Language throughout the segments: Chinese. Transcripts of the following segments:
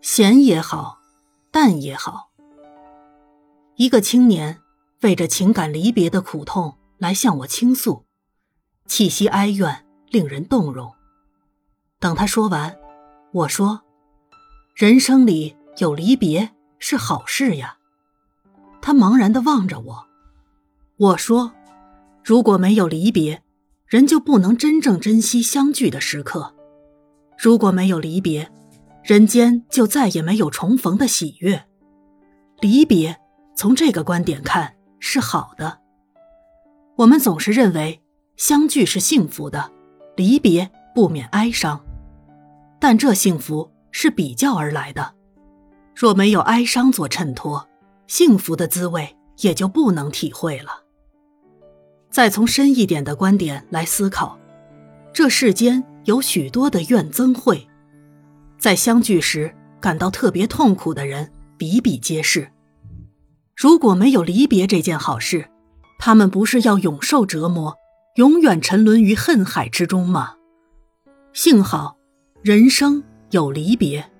咸也好，淡也好。一个青年为着情感离别的苦痛来向我倾诉，气息哀怨，令人动容。等他说完，我说：“人生里有离别是好事呀。”他茫然的望着我。我说：“如果没有离别，人就不能真正珍惜相聚的时刻；如果没有离别，人间就再也没有重逢的喜悦。离别，从这个观点看是好的。我们总是认为相聚是幸福的，离别不免哀伤。”但这幸福是比较而来的，若没有哀伤做衬托，幸福的滋味也就不能体会了。再从深一点的观点来思考，这世间有许多的怨憎会，在相聚时感到特别痛苦的人比比皆是。如果没有离别这件好事，他们不是要永受折磨，永远沉沦于恨海之中吗？幸好。人生有离别，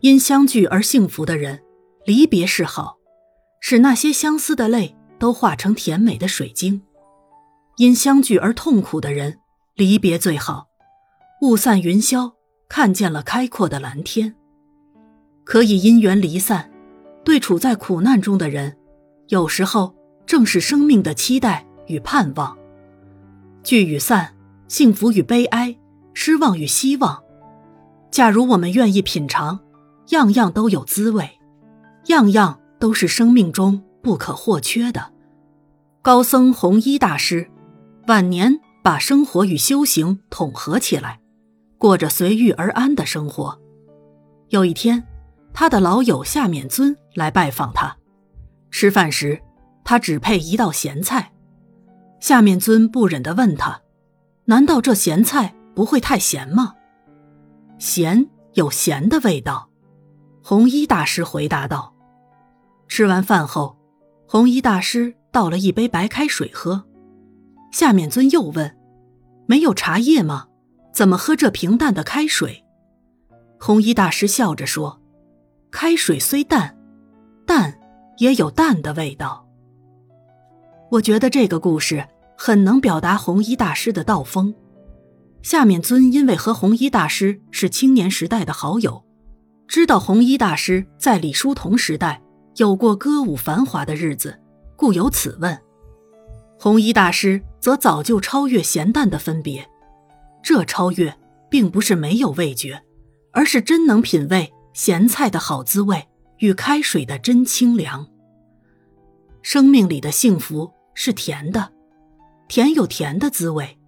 因相聚而幸福的人，离别是好，使那些相思的泪都化成甜美的水晶；因相聚而痛苦的人，离别最好，雾散云消，看见了开阔的蓝天。可以因缘离散，对处在苦难中的人，有时候正是生命的期待与盼望。聚与散，幸福与悲哀。失望与希望，假如我们愿意品尝，样样都有滋味，样样都是生命中不可或缺的。高僧弘一大师，晚年把生活与修行统合起来，过着随遇而安的生活。有一天，他的老友夏勉尊来拜访他，吃饭时，他只配一道咸菜。夏面尊不忍地问他：“难道这咸菜？”不会太咸吗？咸有咸的味道，红衣大师回答道。吃完饭后，红衣大师倒了一杯白开水喝。夏面尊又问：“没有茶叶吗？怎么喝这平淡的开水？”红衣大师笑着说：“开水虽淡，淡也有淡的味道。”我觉得这个故事很能表达红衣大师的道风。夏面尊因为和红衣大师是青年时代的好友，知道红衣大师在李叔同时代有过歌舞繁华的日子，故有此问。红衣大师则早就超越咸淡的分别，这超越并不是没有味觉，而是真能品味咸菜的好滋味与开水的真清凉。生命里的幸福是甜的，甜有甜的滋味。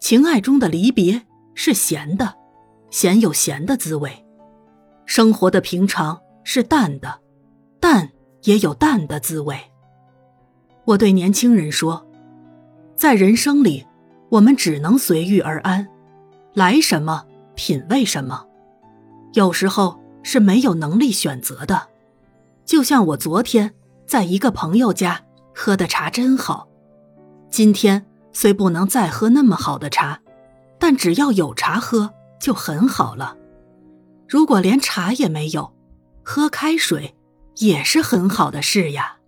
情爱中的离别是咸的，咸有咸的滋味；生活的平常是淡的，淡也有淡的滋味。我对年轻人说，在人生里，我们只能随遇而安，来什么品味什么。有时候是没有能力选择的，就像我昨天在一个朋友家喝的茶真好，今天。虽不能再喝那么好的茶，但只要有茶喝就很好了。如果连茶也没有，喝开水也是很好的事呀。